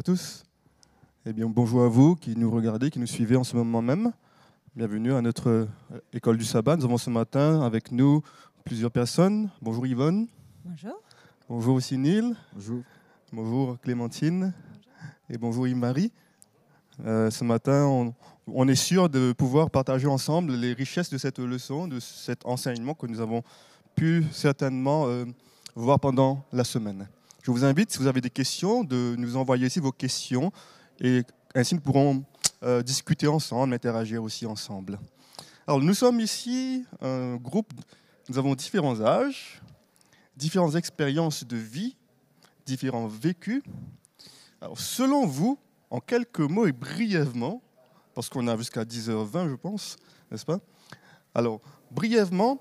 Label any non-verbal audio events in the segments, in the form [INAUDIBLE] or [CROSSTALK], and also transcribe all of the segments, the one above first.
à tous. Eh bien, bonjour à vous qui nous regardez, qui nous suivez en ce moment même. Bienvenue à notre euh, école du sabbat. Nous avons ce matin avec nous plusieurs personnes. Bonjour Yvonne. Bonjour. Bonjour aussi Neil. Bonjour. Bonjour Clémentine. Et bonjour Yves-Marie. Euh, ce matin, on, on est sûr de pouvoir partager ensemble les richesses de cette leçon, de cet enseignement que nous avons pu certainement euh, voir pendant la semaine. Je vous invite, si vous avez des questions, de nous envoyer ici vos questions et ainsi nous pourrons euh, discuter ensemble, interagir aussi ensemble. Alors nous sommes ici un groupe, nous avons différents âges, différentes expériences de vie, différents vécus. Alors selon vous, en quelques mots et brièvement, parce qu'on a jusqu'à 10h20 je pense, n'est-ce pas? Alors brièvement,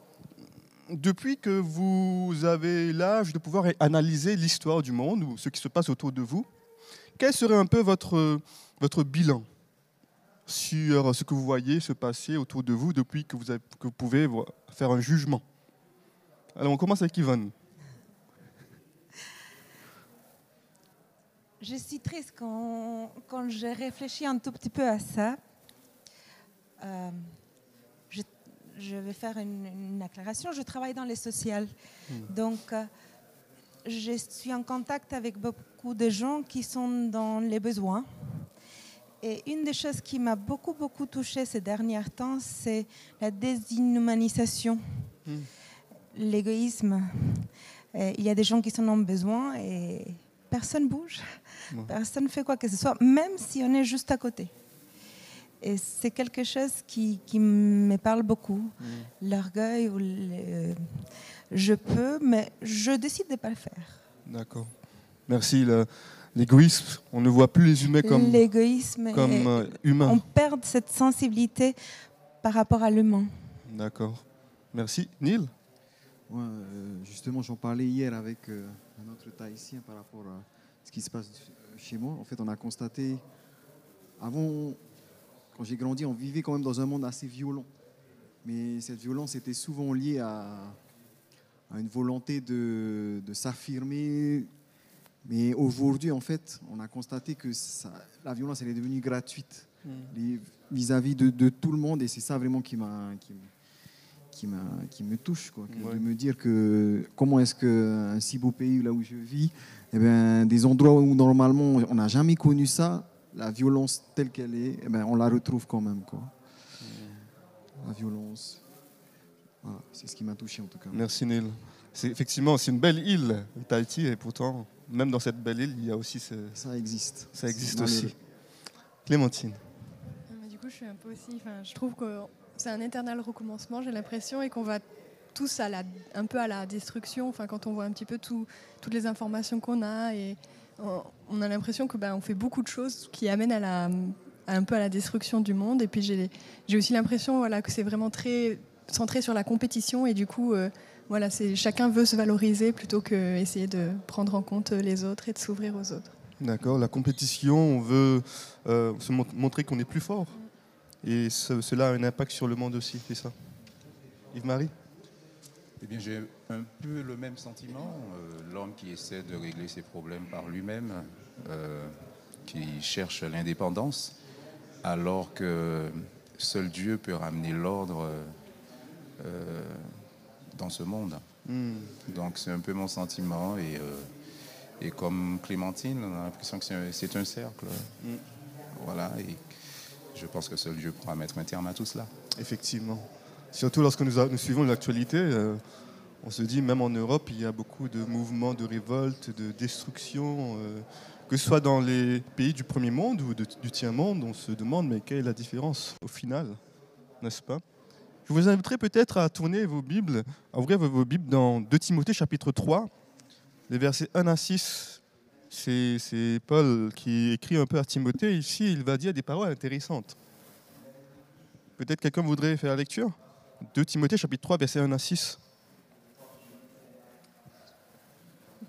depuis que vous avez l'âge de pouvoir analyser l'histoire du monde ou ce qui se passe autour de vous, quel serait un peu votre, bilan sur ce que vous voyez se passer autour de vous depuis que vous, pouvez faire un jugement? Alors on commence avec Yvonne. Je suis triste quand, je réfléchis un tout petit peu à ça. Euh, je, vais faire une, une, acclaration. Je travaille dans les sociales. Mmh. Donc, euh, je suis en contact avec beaucoup de gens qui sont dans les besoins. Et une des choses qui m'a beaucoup, beaucoup touchée ces derniers temps, c'est la déshumanisation, mmh. l'égoïsme. Il y a des gens qui sont en besoin et personne bouge, ouais. personne ne fait quoi que ce soit, même si on est juste à côté. Et c'est quelque chose qui, qui, me parle beaucoup. Mmh. L'orgueil le, je peux, mais je décide de ne pas le faire. D'accord. Merci. L'égoïsme, on ne voit plus les humains comme, l'égoïsme comme euh, humains. On perd cette sensibilité par rapport à l'humain. D'accord. Merci. Neil? Ouais, Justement, j'en parlais hier avec euh, un autre Tahitien par rapport à ce qui se passe chez moi. En fait, on a constaté, avant, quand j'ai grandi, on vivait quand même dans un monde assez violent. Mais cette violence était souvent liée à, à une volonté de, de s'affirmer. Mais aujourd'hui, en fait, on a constaté que ça, la violence, elle est devenue gratuite Hmm. vis-à-vis de, de, tout le monde. Et c'est ça vraiment qui, m'a, qui, qui, qui me touche. Quoi, Ouais. De me dire que comment est-ce qu'un si beau pays là où je vis, eh ben, des endroits où normalement on n'a jamais connu ça, la violence telle qu'elle est, eh ben, on la retrouve quand même. Quoi. La violence. Voilà, c'est ce qui m'a touché en tout cas. Merci Neil. C'est effectivement c'est une belle île, Tahiti, et pourtant même dans cette belle île, il y a aussi ce... ça existe. Ça existe aussi. Clémentine. Du coup, je suis un peu aussi. Enfin, je trouve que c'est un éternel recommencement. J'ai l'impression et qu'on va tous à la, un peu à la destruction. Enfin, quand on voit un petit peu tout, toutes les informations qu'on a et on, a l'impression que ben, on fait beaucoup de choses qui amènent à la un peu à la destruction du monde. Et puis j'ai aussi l'impression voilà, que c'est vraiment très centré sur la compétition et du coup, euh, voilà, c'est chacun veut se valoriser plutôt que essayer de prendre en compte les autres et de s'ouvrir aux autres. D'accord, la compétition, on veut euh, se mon montrer qu'on est plus fort. Et ce, cela a un impact sur le monde aussi, c'est ça? Yves-Marie? Eh bien, j'ai un peu le même sentiment. Euh, L'homme qui essaie de régler ses problèmes par lui-même, euh, qui cherche l'indépendance, alors que seul Dieu peut ramener l'ordre euh, dans ce monde. Mm. Donc, c'est un peu mon sentiment. Et, et comme Clémentine, on a l'impression que c'est un, un, cercle. Mm. Voilà. Et je pense que seul Dieu pourra mettre un terme à tout cela. Effectivement. Surtout lorsque nous, suivons l'actualité, euh, on se dit, même en Europe, il y a beaucoup de mouvements de révolte, de destruction, euh, que ce soit dans les pays du premier monde ou du tiers-monde, on se demande, mais quelle est la différence au final, n'est-ce pas? Je vous inviterai peut-être à tourner vos Bibles, à ouvrir vos Bibles dans 2 Timothée chapitre 3, les versets 1 à 6. C'est Paul qui écrit un peu à Timothée. Ici, il va dire des paroles intéressantes. Peut-être quelqu'un voudrait faire la lecture? 2 Timothée chapitre 3, versets 1 à 6.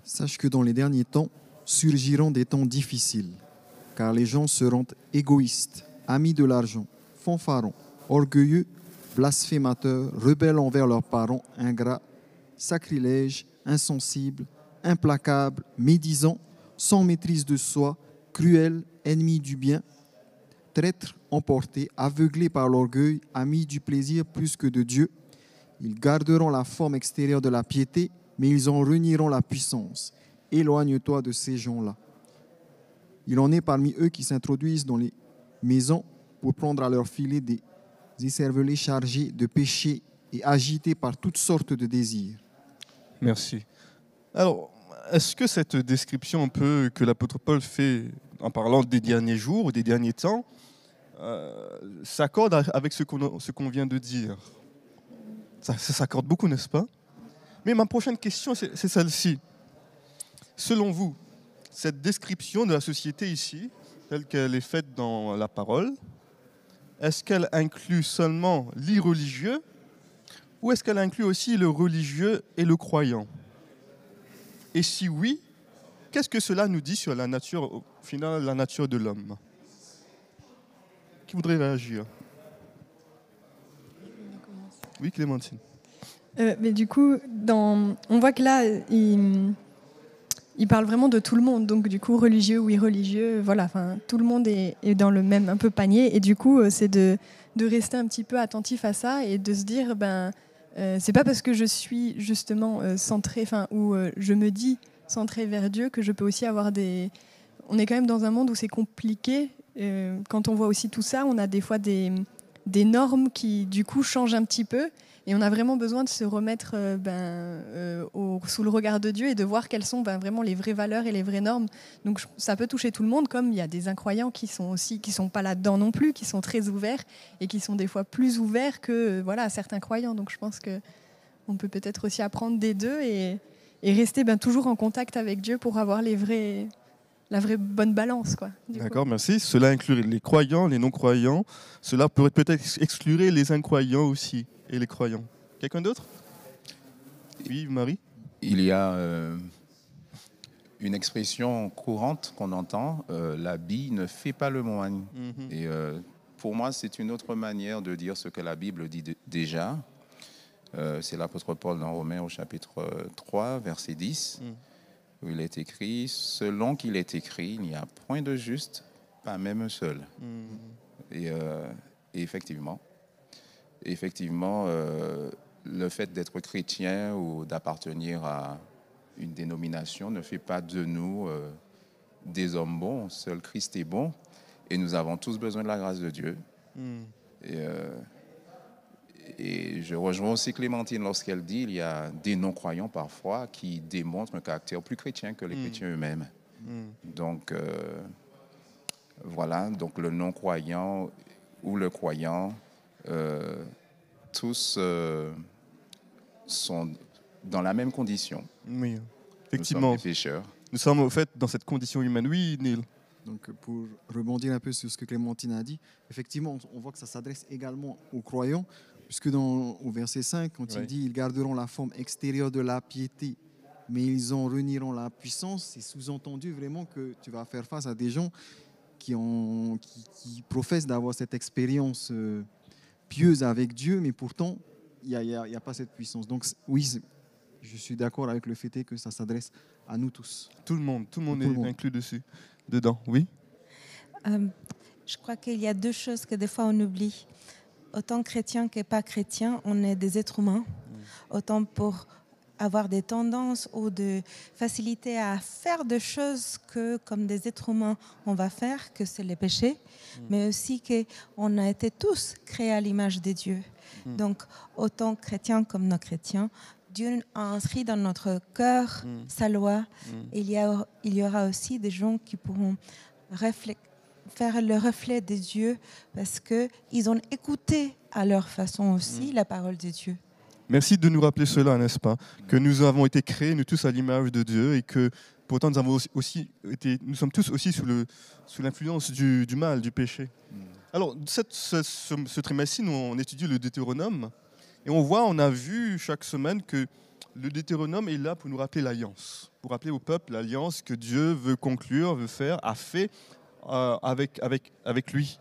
Sache que dans les derniers temps surgiront des temps difficiles, car les gens seront égoïstes, amis de l'argent, fanfarons, orgueilleux, blasphémateurs, rebelles envers leurs parents, ingrats, sacrilèges, insensibles, implacables, médisants, sans maîtrise de soi, cruels, ennemis du bien, traîtres emportés, aveuglés par l'orgueil, amis du plaisir plus que de Dieu. Ils garderont la forme extérieure de la piété, mais ils en renieront la puissance. Éloigne-toi de ces gens-là. Il en est parmi eux qui s'introduisent dans les maisons pour prendre à leur filet des écervelés chargés de péchés et agités par toutes sortes de désirs. Merci. Alors, est-ce que cette description un peu que l'apôtre Paul fait en parlant des derniers jours ou des derniers temps euh, s'accorde avec ce qu'on vient de dire. Ça, s'accorde beaucoup, n'est-ce pas? Mais ma prochaine question, c'est celle-ci. Selon vous, cette description de la société ici, telle qu'elle est faite dans la parole, est-ce qu'elle inclut seulement l'irreligieux ou est-ce qu'elle inclut aussi le religieux et le croyant? Et si oui, qu'est-ce que cela nous dit sur la nature, au la nature de l'homme Qui voudrait réagir? Oui, Clémentine. Euh, mais du coup, on voit que là, il... parle vraiment de tout le monde. Donc, du coup, religieux ou irreligieux, voilà, tout le monde est, dans le même un peu panier. Et du coup, euh, c'est de, rester un petit peu attentif à ça et de se dire, ben, euh, c'est pas parce que je suis justement euh, centré, enfin, ou je me dis centré vers Dieu que je peux aussi avoir des. On est quand même dans un monde où c'est compliqué. Euh, quand on voit aussi tout ça, on a des fois des, normes qui, du coup, changent un petit peu. Et on a vraiment besoin de se remettre euh, ben, euh, sous le regard de Dieu et de voir quelles sont ben, vraiment les vraies valeurs et les vraies normes. Donc ça peut toucher tout le monde, comme il y a des incroyants qui sont aussi qui sont pas là-dedans non plus, qui sont très ouverts et qui sont des fois plus ouverts que voilà certains croyants. Donc je pense que on peut peut-être aussi apprendre des deux et, rester ben, toujours en contact avec Dieu pour avoir les vrais la vraie bonne balance quoi. D'accord, merci. Cela inclut les croyants, les non-croyants. Cela pourrait peut-être exclure les incroyants aussi et les croyants. Quelqu'un d'autre? Oui, Marie? Il y a euh, une expression courante qu'on entend, euh, la bille ne fait pas le moine. Mhm. Et euh, pour moi, c'est une autre manière de dire ce que la Bible dit de- déjà. Euh, c'est l'apôtre Paul dans Romains au chapitre euh, 3, verset 10, Mm. Où il est écrit, selon qu'il est écrit, il n'y a point de juste, pas même un seul. Et, euh, et effectivement, effectivement, euh, le fait d'être chrétien ou d'appartenir à une dénomination ne fait pas de nous euh, des hommes bons. Seul Christ est bon et nous avons tous besoin de la grâce de Dieu. Et, euh, et je rejoins aussi Clémentine lorsqu'elle dit il y a des non-croyants parfois qui démontrent un caractère plus chrétien que les Mm. chrétiens eux-mêmes. Mhm. Donc, euh, voilà, donc le non-croyant ou le croyant, euh, tous euh, sont dans la même condition. Oui, Nous sommes effectivement. des pécheurs. Nous sommes au fait dans cette condition humaine. Oui, Neil. Donc, pour rebondir un peu sur ce que Clémentine a dit, effectivement, on voit que ça s'adresse également aux croyants, puisque dans, au verset 5, quand Ouais. il dit Ils garderont la forme extérieure de la piété, mais ils en renieront la puissance, c'est sous-entendu vraiment que tu vas faire face à des gens qui, ont, qui, qui professent d'avoir cette expérience euh, pieuse avec Dieu, mais pourtant, il n'y a, a- il y a pas cette puissance. Donc, oui, je suis d'accord avec le fait que ça s'adresse à nous tous. Tout le monde, tout le monde Tout le est monde. inclus dessus, dedans. Oui. Euh, je crois qu'il y a deux choses que des fois on oublie. Autant chrétien que pas chrétien, on est des êtres humains. Autant pour avoir des tendances ou de facilité à faire des choses que, comme des êtres humains, on va faire, que c'est les péchés, mais aussi qu'on a été tous créés à l'image de Dieu. Mm. Donc, autant chrétiens comme non chrétiens, Dieu a inscrit dans notre cœur Mm. sa loi. Mm. Il y, a, il y aura aussi des gens qui pourront réflé- faire le reflet de Dieu parce qu'ils ont écouté à leur façon aussi la parole de Dieu. Merci de nous rappeler cela, n'est-ce pas? Que nous avons été créés, nous tous, à l'image de Dieu et que pourtant nous, avons aussi- été, nous sommes tous aussi sous, le, sous l'influence du, du mal, du péché. Alors, cette- ce, ce, ce trimestre-ci, nous, on étudie le Deutéronome et on voit, on a vu chaque semaine que le Deutéronome est là pour nous rappeler l'alliance, pour rappeler au peuple l'alliance que Dieu veut conclure, veut faire, a fait avec, avec, lui.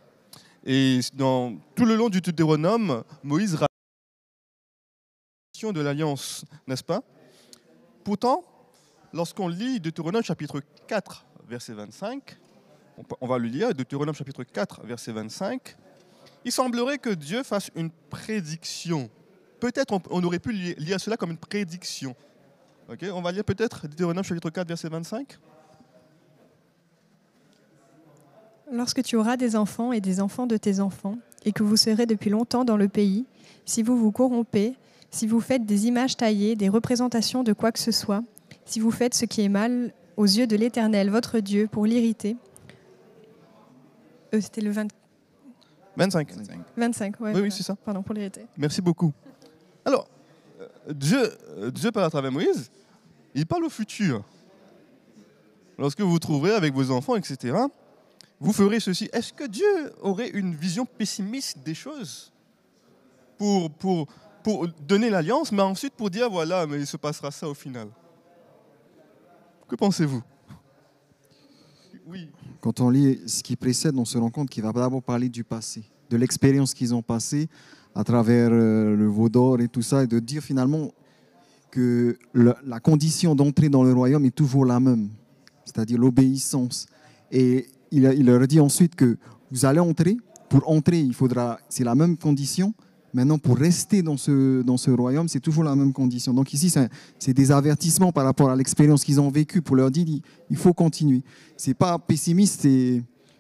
Et dans, tout le long du Deutéronome, Moïse de l'alliance, n'est-ce pas? Pourtant, lorsqu'on lit Deutéronome chapitre 4, verset 25, on va le lire, Deutéronome chapitre 4, verset 25. Il semblerait que Dieu fasse une prédiction. Peut-être on, aurait pu lire cela comme une prédiction. Ok, on va lire peut-être Deutéronome chapitre 4, verset 25. Lorsque tu auras des enfants et des enfants de tes enfants, et que vous serez depuis longtemps dans le pays, si vous vous corrompez, si vous faites des images taillées, des représentations de quoi que ce soit, si vous faites ce qui est mal aux yeux de l'Éternel, votre Dieu, pour l'irriter. Euh, C'était le 20... 25. 25, ouais. Oui, oui, c'est ça. Pardon, pour l'irriter. Merci beaucoup. Alors, euh, Dieu, euh, Dieu parle à travers Moïse, il parle au futur. Lorsque vous vous trouverez avec vos enfants, etc., vous ferez ceci. Est-ce que Dieu aurait une vision pessimiste des choses pour, pour, pour donner l'alliance, mais ensuite pour dire, voilà, mais il se passera ça au final? Que pensez-vous? Oui. Quand on lit ce qui précède, on se rend compte qu'il va d'abord parler du passé, de l'expérience qu'ils ont passée à travers euh, le veau d'or et tout ça, et de dire finalement que la condition d'entrer dans le royaume est toujours la même, c'est-à-dire l'obéissance. Et il, leur dit ensuite que vous allez entrer. Pour entrer, il faudra, c'est la même condition. Maintenant, pour rester dans ce, dans ce royaume, c'est toujours la même condition. Donc ici, c'est des avertissements par rapport à l'expérience qu'ils ont vécue pour leur dire il faut continuer. C'est pas pessimiste,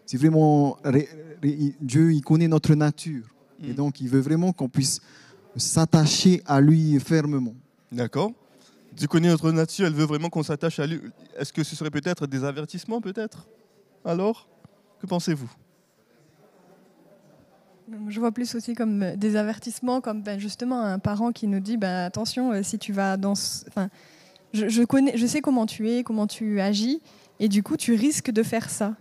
c'est vraiment Dieu, il connaît notre nature. Et mm. donc, il veut vraiment qu'on puisse s'attacher à lui fermement. D'accord. Dieu connaît notre nature, elle veut vraiment qu'on s'attache à lui. Est-ce que ce serait peut-être des avertissements, peut-être? Alors Que pensez-vous? Je vois plus aussi comme euh, des avertissements, comme ben, justement un parent qui nous dit ben, attention, euh, si tu vas dans. Enfin, je, connais, je sais comment tu es, comment tu agis, et du coup, tu risques de faire ça.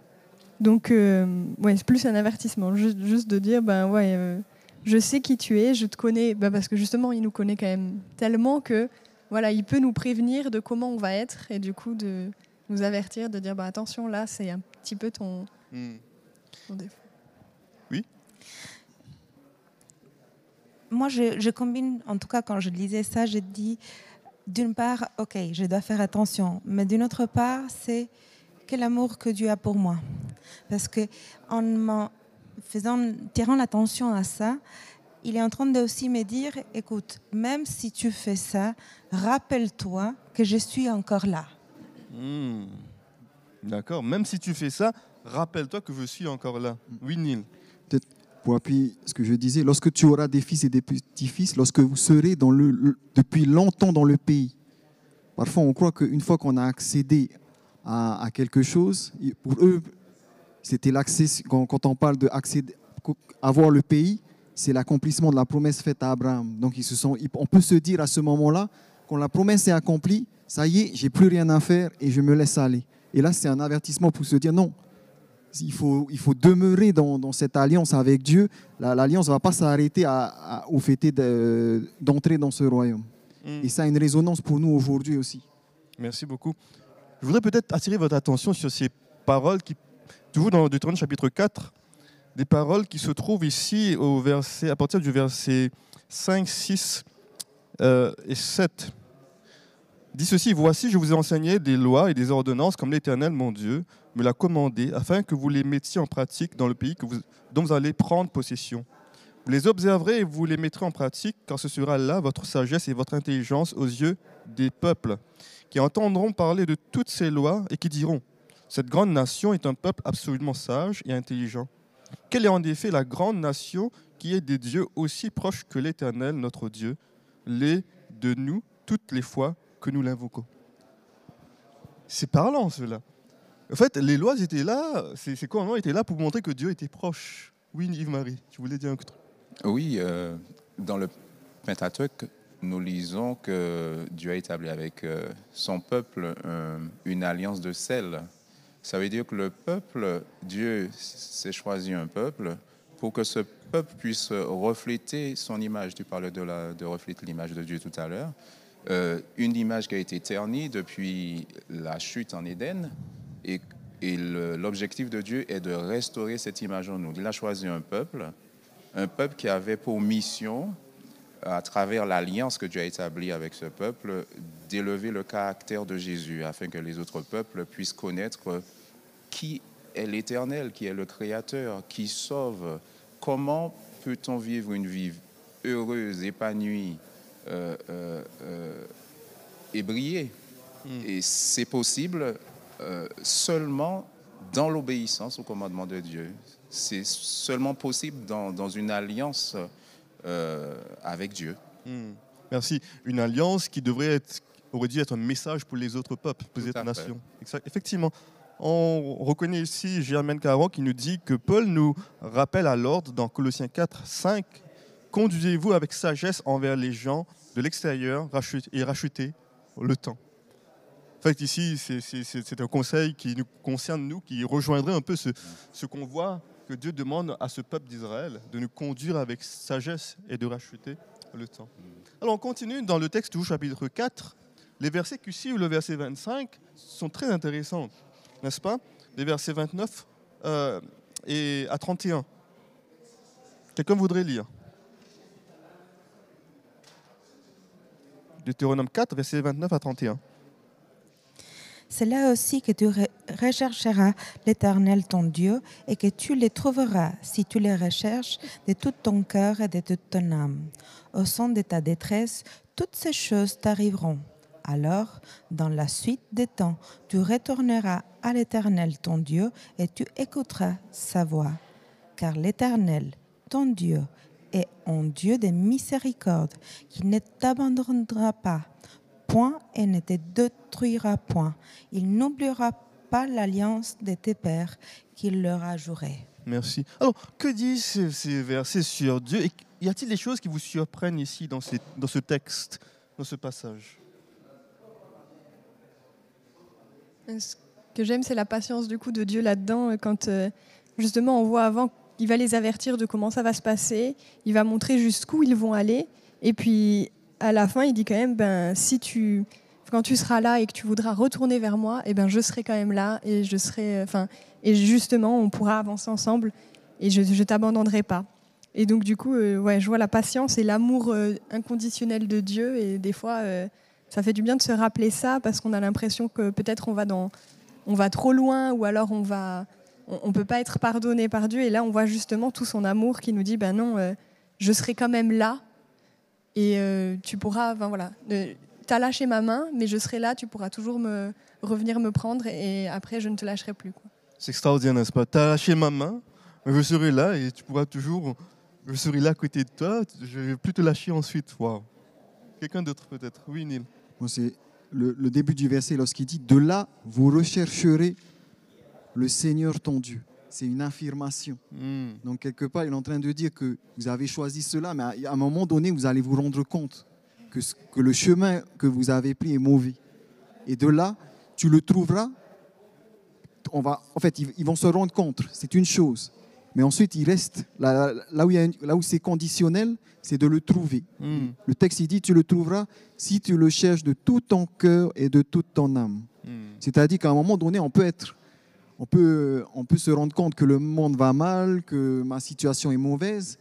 Donc, euh, ouais, c'est plus un avertissement, juste, de dire ben ouais, je sais qui tu es, je te connais, ben, parce que justement, il nous connaît quand même tellement que voilà, il peut nous prévenir de comment on va être, et du coup, de nous avertir, de dire ben, attention, là, c'est un petit peu ton, hmm. défaut. Oui Moi, je, combine, en tout cas, quand je lisais ça, je dis, d'une part, ok, je dois faire attention, mais d'une autre part, c'est quel amour que Dieu a pour moi. Parce que en faisant, tirant l'attention à ça, il est en train de aussi me dire, écoute, même si tu fais ça, rappelle-toi que je suis encore là. Hmm. D'accord. Même si tu fais ça, rappelle-toi que je suis encore là. Oui, Neil. Pour appuyer ce que je disais, lorsque tu auras des fils et des petits-fils, lorsque vous serez depuis longtemps dans le pays, parfois on croit qu'une fois qu'on a accédé à, quelque chose, pour eux, c'était l'accès, quand, on parle de avoir le pays, c'est l'accomplissement de la promesse faite à Abraham. Donc on peut se dire à ce moment-là, quand la promesse est accomplie, ça y est, j'ai plus rien à faire et je me laisse aller. Et là, c'est un avertissement pour se dire non, il faut, il faut demeurer dans, cette alliance avec Dieu. L'alliance ne va pas s'arrêter au fait d'entrer dans ce royaume. Mm. Et ça a une résonance pour nous aujourd'hui aussi. Merci beaucoup. Je voudrais peut-être attirer votre attention sur ces paroles qui, toujours dans Deutéronome chapitre 4, des paroles qui se trouvent ici au verset, à partir du verset 5, 6 euh, et 7 dit ceci, voici, je vous ai enseigné des lois et des ordonnances comme l'Éternel, mon Dieu, me l'a commandé, afin que vous les mettiez en pratique dans le pays dont vous allez prendre possession. Vous les observerez et vous les mettrez en pratique, car ce sera là votre sagesse et votre intelligence aux yeux des peuples, qui entendront parler de toutes ces lois et qui diront, cette grande nation est un peuple absolument sage et intelligent. Quelle est en effet la grande nation qui est des dieux aussi proches que l'Éternel, notre Dieu, les de nous toutes les fois que nous l'invoquons. C'est parlant cela. En fait, les lois étaient là, ces commandements étaient là pour montrer que Dieu était proche. Oui, Yves-Marie, tu voulais dire un truc? Oui, euh, dans le Pentateuque, nous lisons que Dieu a établi avec euh, son peuple une alliance de sel. Ça veut dire que le peuple, Dieu s'est choisi un peuple pour que ce peuple puisse refléter son image. Tu parlais de, la, de refléter l'image de Dieu tout à l'heure. Euh, une image qui a été ternie depuis la chute en Éden. Et, l'objectif de Dieu est de restaurer cette image en nous. Il a choisi un peuple, un peuple qui avait pour mission, à travers l'alliance que Dieu a établie avec ce peuple, d'élever le caractère de Jésus afin que les autres peuples puissent connaître qui est l'Éternel, qui est le Créateur, qui sauve. Comment peut-on vivre une vie heureuse, épanouie euh, euh, euh, et briller Mm. Et c'est possible euh, seulement dans l'obéissance au commandement de Dieu. C'est seulement possible dans, dans une alliance euh, avec Dieu. Hmm. Merci. Une alliance qui devrait être, aurait dû être un message pour les autres peuples, pour les autres nations. Effectivement. On reconnaît ici Germaine Caron qui nous dit que Paul nous rappelle à l'ordre dans Colossiens 4, 5 Conduisez-vous avec sagesse envers les gens de l'extérieur et rachetez le temps. En fait, ici, c'est- un conseil qui nous concerne, nous, qui rejoindrait un peu ce, ce qu'on voit que Dieu demande à ce peuple d'Israël, de nous conduire avec sagesse et de racheter le temps. Alors, on continue dans le texte du chapitre 4. Les versets qui suivent le verset 25 sont très intéressants, n'est-ce pas? Les versets 29 euh, et à 31. Quelqu'un voudrait lire? Deutéronome 4, versets 29 à 31. C'est là aussi que tu re- rechercheras l'Éternel ton Dieu et que tu les trouveras si tu les recherches de tout ton cœur et de toute ton âme. Au son de ta détresse, toutes ces choses t'arriveront. Alors, dans la suite des temps, tu retourneras à l'Éternel ton Dieu et tu écouteras sa voix. Car l'Éternel, ton Dieu, est un Dieu de miséricorde qui ne t'abandonnera pas point et ne te détruira point. Il n'oubliera pas l'alliance de tes pères qu'il leur a juré. Merci. Alors, que disent ces, versets sur Dieu? Et y a-t-il des choses qui vous surprennent ici dans, ces- dans ce texte, dans ce passage? Ce que j'aime, c'est la patience du coup de Dieu là-dedans. euh, Quand euh, justement on voit avant, il va les avertir de comment ça va se passer, il va montrer jusqu'où ils vont aller, et puis à la fin, il dit quand même, ben si tu, quand tu seras là et que tu voudras retourner vers moi, et ben je serai quand même là et je serai, euh, enfin, et justement on pourra avancer ensemble et je, je t'abandonnerai pas. Et donc du coup, euh, ouais, je vois la patience et l'amour euh, inconditionnel de Dieu, et des fois. ça fait du bien de se rappeler ça parce qu'on a l'impression que peut-être on va dans, on va trop loin ou alors on va, on, on peut pas être pardonné par Dieu. Et là, on voit justement tout son amour qui nous dit, ben non, euh, je serai quand même là et euh, tu pourras, ben voilà, euh, t'as lâché ma main, mais je serai là, tu pourras toujours me revenir me prendre et après je ne te lâcherai plus. C'est extraordinaire, n'est-ce pas? Tu as lâché ma main, mais je serai là et tu pourras toujours. Je serai là à côté de toi, je ne vais plus te lâcher ensuite. Waouh. Quelqu'un d'autre peut-être? Oui, Neil. Moi, c'est le, le début du verset lorsqu'il dit De là, vous rechercherez le Seigneur ton Dieu. C'est une affirmation. Hmm. Donc, quelque part, il est en train de dire que vous avez choisi cela, mais à un moment donné, vous allez vous rendre compte que, ce- que le chemin que vous avez pris est mauvais. Et de là, tu le trouveras. On va, en fait, ils, ils vont se rendre compte, c'est une chose. Mais ensuite, il reste, là, là où, il y a une- là où c'est conditionnel, c'est de le trouver. Hmm. Le texte, il dit, tu le trouveras si tu le cherches de tout ton cœur et de toute ton âme. Hmm. C'est-à-dire qu'à un moment donné, on peut être, on peut, on peut se rendre compte que le monde va mal, que ma situation est mauvaise,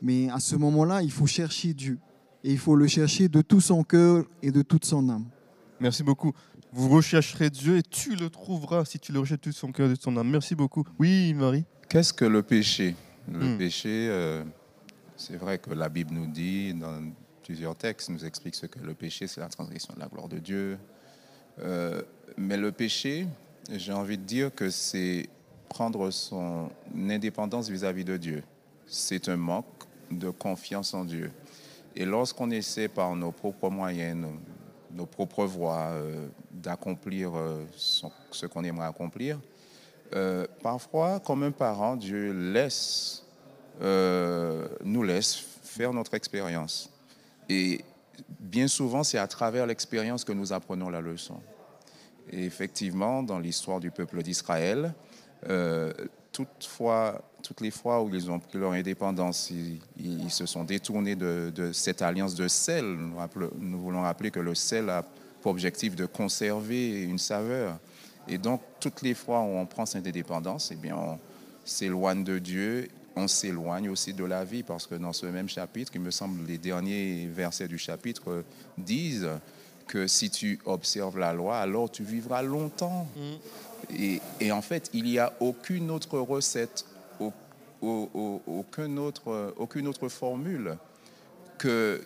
mais à ce moment-là, il faut chercher Dieu. Et il faut le chercher de tout son cœur et de toute son âme. Merci beaucoup. Vous rechercherez Dieu et tu le trouveras si tu le recherches de son cœur et de son âme. Merci beaucoup. Oui, Marie Qu'est-ce que le péché? Le Hmm. péché, euh, c'est vrai que la Bible nous dit, dans plusieurs textes, nous explique ce que le péché, c'est la transgression de la gloire de Dieu. Euh, mais le péché, j'ai envie de dire que c'est prendre son indépendance vis-à-vis de Dieu. C'est un manque de confiance en Dieu. Et lorsqu'on essaie par nos propres moyens, nos, propres voies, euh, d'accomplir euh, ce qu'on aimerait accomplir, euh, parfois, comme un parent, Dieu nous laisse faire notre expérience. Et bien souvent, c'est à travers l'expérience que nous apprenons la leçon. Effectivement, dans l'histoire du peuple d'Israël, euh, toutes les fois où ils ont pris leur indépendance, ils, se sont détournés de, cette alliance de sel. Nous voulons rappeler que le sel a pour objectif de conserver une saveur. Et donc, toutes les fois où on prend cette indépendance, eh bien, on s'éloigne de Dieu, on s'éloigne aussi de la vie, parce que dans ce même chapitre, il me semble, les derniers versets du chapitre euh, disent que si tu observes la loi, alors tu vivras longtemps. Et, et en fait, il n'y a aucune autre recette, au- au- au- aucun autre, aucune autre formule que,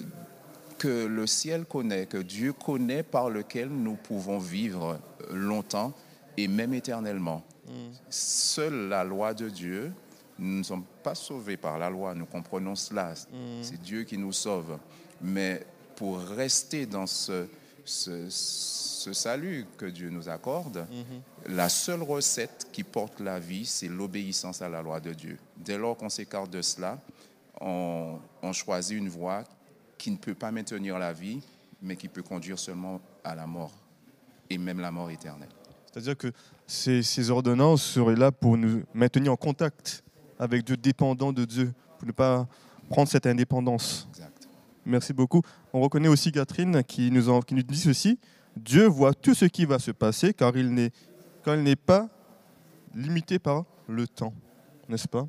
que le ciel connaît, que Dieu connaît par lequel nous pouvons vivre longtemps et même éternellement. Seule la loi de Dieu, nous ne sommes pas sauvés par la loi, nous comprenons cela. C'est Dieu qui nous sauve. Mais pour rester dans ce, ce, ce salut que Dieu nous accorde, la seule recette qui porte la vie, c'est l'obéissance à la loi de Dieu. Dès lors qu'on s'écarte de cela, on, on choisit une voie qui ne peut pas maintenir la vie, mais qui peut conduire seulement à la mort, et même la mort éternelle. C'est-à-dire que ces, ces ordonnances seraient là pour nous maintenir en contact avec Dieu, dépendant de Dieu, pour ne pas prendre cette indépendance. Exact. Merci beaucoup. On reconnaît aussi Catherine qui nous, qui nous dit ceci. Dieu voit tout ce qui va se passer car il n'est, il n'est pas limité par le temps. N'est-ce pas?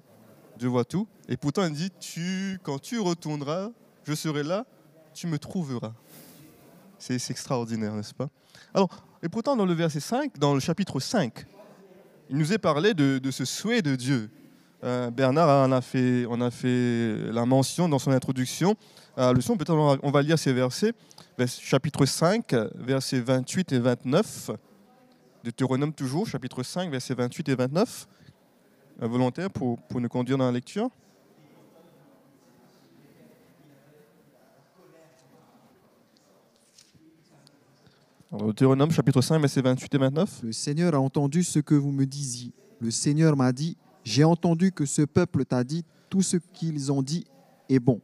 Dieu voit tout. Et pourtant, il dit, tu, quand tu retourneras, je serai là, tu me trouveras. C'est extraordinaire, n'est-ce pas? Alors, et pourtant, dans le verset 5, dans le chapitre 5, il nous est parlé de ce souhait de Dieu. Euh, Bernard en a, fait, en a fait la mention dans son introduction à la leçon. Peut-être on va, lire ces versets. Vers- Chapitre 5, versets 28 et 29. Deutéronome toujours, chapitre 5, versets 28 et 29. Un volontaire pour, pour nous conduire dans la lecture. Deutéronome chapitre 5, versets 28 et 29. Le Seigneur a entendu ce que vous me disiez. Le Seigneur m'a dit, j'ai entendu que ce peuple t'a dit, tout ce qu'ils ont dit est bon.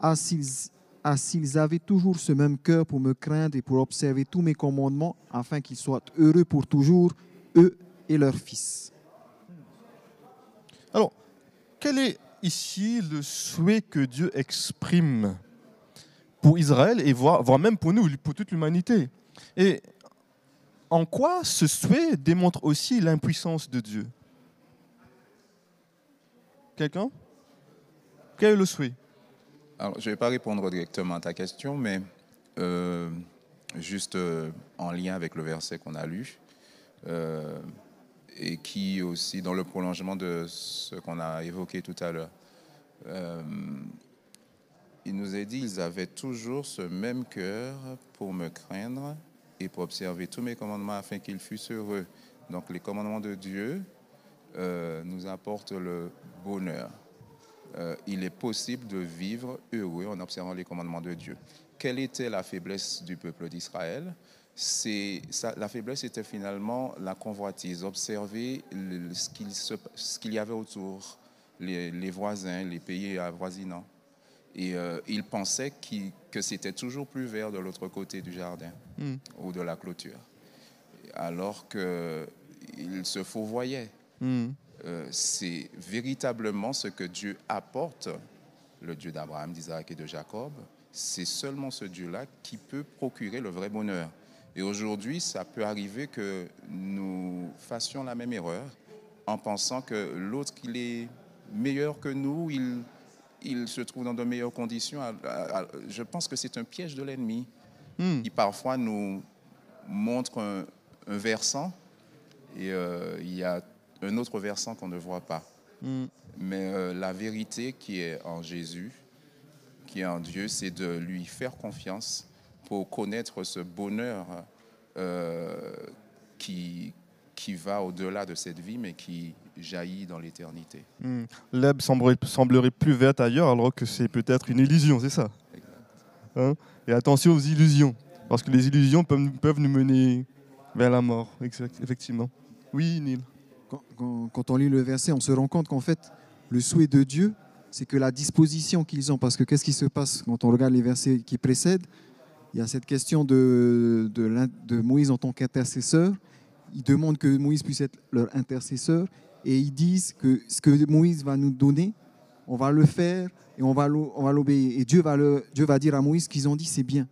Ah, s'ils ah, s'ils avaient toujours ce même cœur pour me craindre et pour observer tous mes commandements, afin qu'ils soient heureux pour toujours, eux et leurs fils. Alors, quel est ici le souhait que Dieu exprime pour Israël et voire, voire même pour nous, pour toute l'humanité? Et en quoi ce souhait démontre aussi l'impuissance de Dieu? Quelqu'un? Quel est le souhait? Alors, je ne vais pas répondre directement à ta question, mais euh, juste euh, en lien avec le verset qu'on a lu, euh, et qui aussi dans le prolongement de ce qu'on a évoqué tout à l'heure. Il nous est dit, ils avaient toujours ce même cœur pour me craindre et pour observer tous mes commandements afin qu'ils fussent heureux. Donc les commandements de Dieu euh, nous apportent le bonheur. Euh, il est possible de vivre heureux en observant les commandements de Dieu. Quelle était la faiblesse du peuple d'Israël? C'est ça- La faiblesse était finalement la convoitise, observer le- ce qu'il se- ce qu'il y avait autour, les, les voisins, les pays avoisinants. Et euh, ils pensaient qu'il- que c'était toujours plus vert de l'autre côté du jardin Hmm. ou de la clôture, alors qu'ils se fourvoyaient. Hmm. Euh, c'est véritablement ce que Dieu apporte, le Dieu d'Abraham, d'Isaac et de Jacob. C'est seulement ce Dieu-là qui peut procurer le vrai bonheur. Et aujourd'hui, ça peut arriver que nous fassions la même erreur en pensant que l'autre, qu'il est meilleur que nous, il, il se trouve dans de meilleures conditions. À- à- à- Je pense que c'est un piège de l'ennemi Hmm. qui parfois nous montre un, un versant et euh, il y a un autre versant qu'on ne voit pas. Hmm. Mais euh, la vérité qui est en Jésus, qui est en Dieu, c'est de lui faire confiance pour connaître ce bonheur euh, qui, qui va au-delà de cette vie, mais qui jaillit dans l'éternité. Hmm. L'herbe semblerait, semblerait plus verte ailleurs alors que c'est peut-être une illusion, c'est ça? Hein? Et attention aux illusions, parce que les illusions peuvent, peuvent nous mener vers la mort, effectivement. Oui, Neil. Quand, on lit le verset, on se rend compte qu'en fait, le souhait de Dieu, c'est que la disposition qu'ils ont, parce que qu'est-ce qui se passe quand on regarde les versets qui précèdent? Il y a cette question de, Moïse en tant qu'intercesseur. Ils demandent que Moïse puisse être leur intercesseur et ils disent que ce que Moïse va nous donner, on va le faire et on va l'obéir. Et Dieu va, Dieu va dire à Moïse qu'ils ont dit, c'est bien.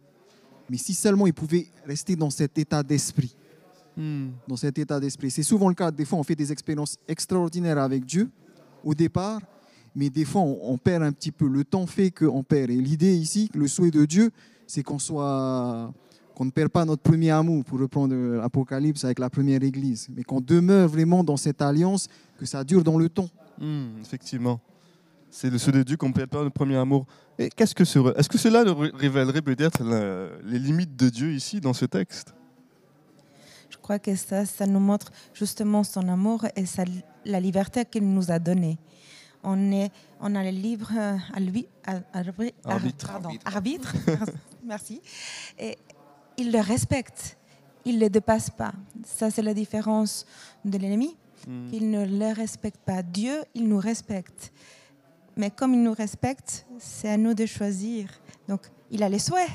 Mais si seulement ils pouvaient rester dans cet état d'esprit, Hmm. dans cet état d'esprit. C'est souvent le cas. Des fois, on fait des expériences extraordinaires avec Dieu au départ, mais des fois, on, on perd un petit peu. Le temps fait qu'on perd. Et l'idée ici, le souhait de Dieu, c'est qu'on soit qu'on ne perd pas notre premier amour, pour reprendre l'Apocalypse avec la première Église, mais qu'on demeure vraiment dans cette alliance, que ça dure dans le temps. Hmm, effectivement. C'est le ceux de Dieu qu'on ne perd pas notre premier amour. Et qu'est-ce que ce, est-ce que cela révélerait peut-être la- les limites de Dieu ici dans ce texte? Crois que ça, ça nous montre justement son amour et sa- la liberté qu'il nous a donnée. On, est, on a le libre euh, à lui, à- à- Arbitre. pardon, Arbitre. arbitre. [LAUGHS] Merci. Et il le respecte. Il ne le dépasse pas. Ça, c'est la différence de l'ennemi. Hmm. Il ne le respecte pas. Dieu, il nous respecte. Mais comme il nous respecte, c'est à nous de choisir. Donc, il a les souhaits,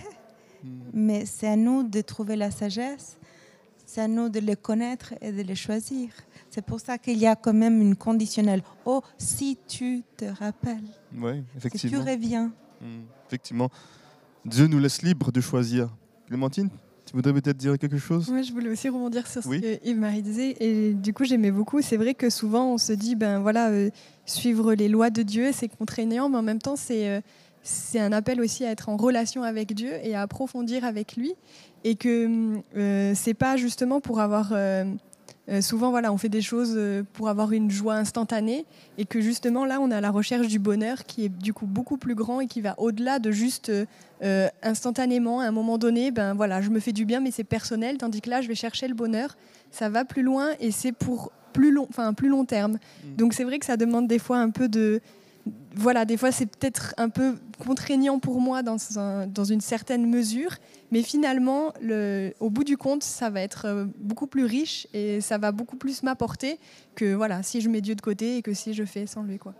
mais c'est à nous de trouver la sagesse. C'est à nous de les connaître et de les choisir. C'est pour ça qu'il y a quand même une conditionnelle. Oh, si tu te rappelles, Oui, si tu reviens. Hmm, effectivement. Dieu nous laisse libre de choisir. Clémentine, tu voudrais peut-être dire quelque chose? Moi, je voulais aussi rebondir sur ce Oui. que Yves-Marie disait. Et du coup, j'aimais beaucoup. C'est vrai que souvent, on se dit, ben voilà, euh, suivre les lois de Dieu, c'est contraignant, mais en même temps, c'est euh, c'est un appel aussi à être en relation avec Dieu et à approfondir avec lui. Et que euh, c'est pas justement pour avoir. euh, euh, souvent, voilà, on fait des choses euh, pour avoir une joie instantanée, et que justement là, on est à la recherche du bonheur qui est du coup beaucoup plus grand et qui va au-delà de juste euh, instantanément, à un moment donné, ben voilà, je me fais du bien, mais c'est personnel, tandis que là, je vais chercher le bonheur. Ça va plus loin et c'est pour plus long, enfin plus long terme. Donc c'est vrai que ça demande des fois un peu de, voilà, des fois c'est peut-être un peu contraignant pour moi dans, un- dans une certaine mesure, mais finalement, le, au bout du compte, ça va être euh, beaucoup plus riche et ça va beaucoup plus m'apporter que voilà, si je mets Dieu de côté et que si je fais sans lui, quoi.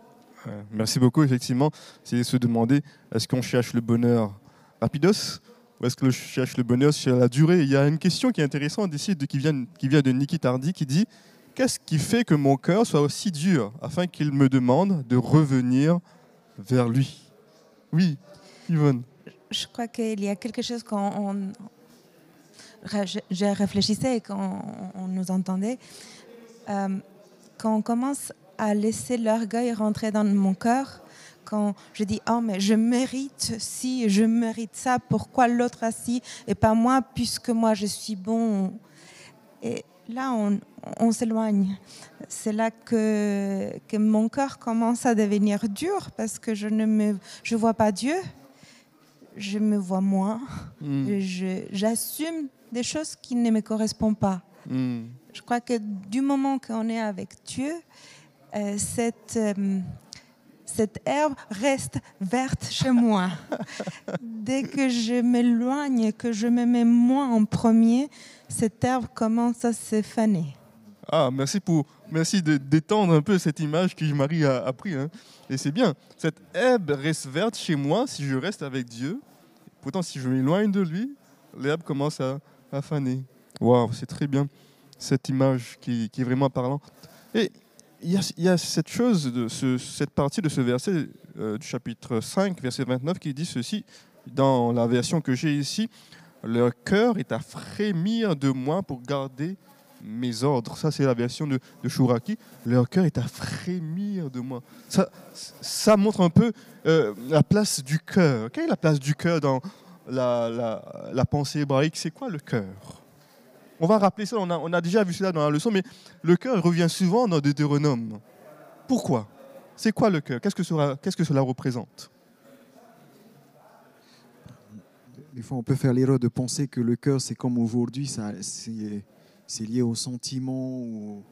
Merci beaucoup, effectivement. C'est se demander, est-ce qu'on cherche le bonheur rapidos ou est-ce que je cherche le bonheur sur la durée? Il y a une question qui est intéressante ici, qui, vient, qui vient de Niki Tardy, qui dit Qu'est-ce qui fait que mon cœur soit aussi dur afin qu'il me demande de revenir vers lui? Oui, Yvonne. Je crois qu'il y a quelque chose quand on, je, réfléchissais et quand on, on nous entendait. Euh, quand on commence à laisser l'orgueil rentrer dans mon cœur, quand je dis oh mais je mérite si je mérite ça, pourquoi l'autre a ci et pas moi puisque moi je suis bon? Et là on, on s'éloigne. C'est là que, que mon cœur commence à devenir dur parce que je ne me je vois pas Dieu, je me vois moi, Hmm, j'assume des choses qui ne me correspondent pas. hmm, Je crois que du moment qu'on est avec Dieu, euh, cette, euh, cette herbe reste verte chez moi. [LAUGHS] Dès que je m'éloigne, que je me mets moi en premier, cette herbe commence à se faner. Ah, merci pour, merci de d'étendre un peu cette image que Marie a appris. Hein. Et c'est bien. Cette herbe reste verte chez moi si je reste avec Dieu. Pourtant, si je m'éloigne de lui, l'herbe commence à, à faner. Waouh, c'est très bien cette image qui, qui est vraiment parlante. Et il y a, cette chose, cette partie de ce verset euh, du chapitre 5, verset 29, qui dit ceci, dans la version que j'ai ici, leur cœur est à frémir de moi pour garder mes ordres. Ça, c'est la version de, de. Leur cœur est à frémir de moi. Ça, ça montre un peu euh, la place du cœur. Quelle est la place du cœur dans la pensée hébraïque? C'est quoi le cœur? On va rappeler ça, on a, on a déjà vu cela dans la leçon, mais le cœur revient souvent dans Deutéronome. Pourquoi? C'est quoi le cœur? Qu'est-ce que cela, qu'est-ce que cela représente? Des fois, on peut faire l'erreur de penser que le cœur, c'est comme aujourd'hui, ça, c'est, c'est lié au sentiment. ou-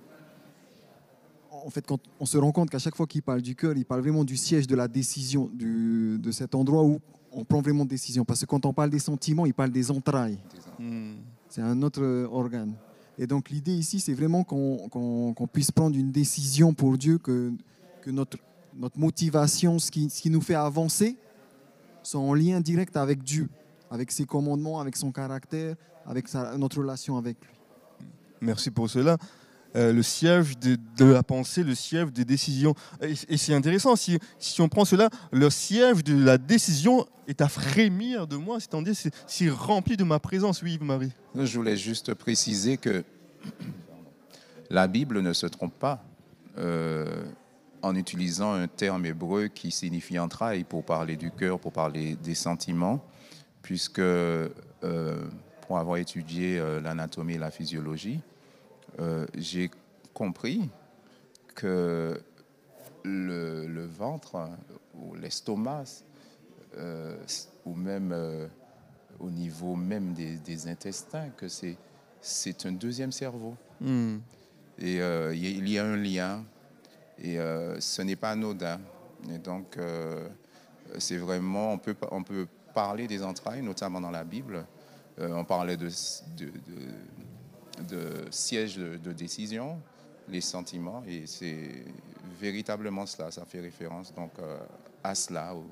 En fait, quand on se rend compte qu'à chaque fois qu'il parle du cœur, il parle vraiment du siège de la décision, du- de cet endroit où on prend vraiment décision. Parce que quand on parle des sentiments, il parle des entrailles. Hmm. C'est un autre euh, organe. Et donc l'idée ici, c'est vraiment qu'on puisse prendre une décision pour Dieu, que, notre, motivation, ce qui, nous fait avancer, soit en lien direct avec Dieu, avec ses commandements, avec son caractère, avec notre relation avec lui. Merci pour cela. Euh, le siège de, la pensée, le siège des décisions. Et, c'est intéressant, si, on prend cela, le siège de la décision est à frémir de moi, c'est-à-dire c'est, rempli de ma présence, oui, Marie. Je voulais juste préciser que la Bible ne se trompe pas euh, en utilisant un terme hébreu qui signifie entrailles pour parler du cœur, pour parler des sentiments. puisque euh, pour avoir étudié l'anatomie et la physiologie, euh, j'ai compris que le, le ventre ou l'estomac, euh, ou même euh, au niveau même des, des intestins, que c'est c'est un deuxième cerveau. Hmm. Et il y a- un lien, et ce n'est pas anodin. Et donc, c'est vraiment, on peut, on peut parler des entrailles, notamment dans la Bible. On parlait de, de, de- de siège de, décision, les sentiments, et c'est véritablement cela. Ça fait référence donc euh, à cela, au,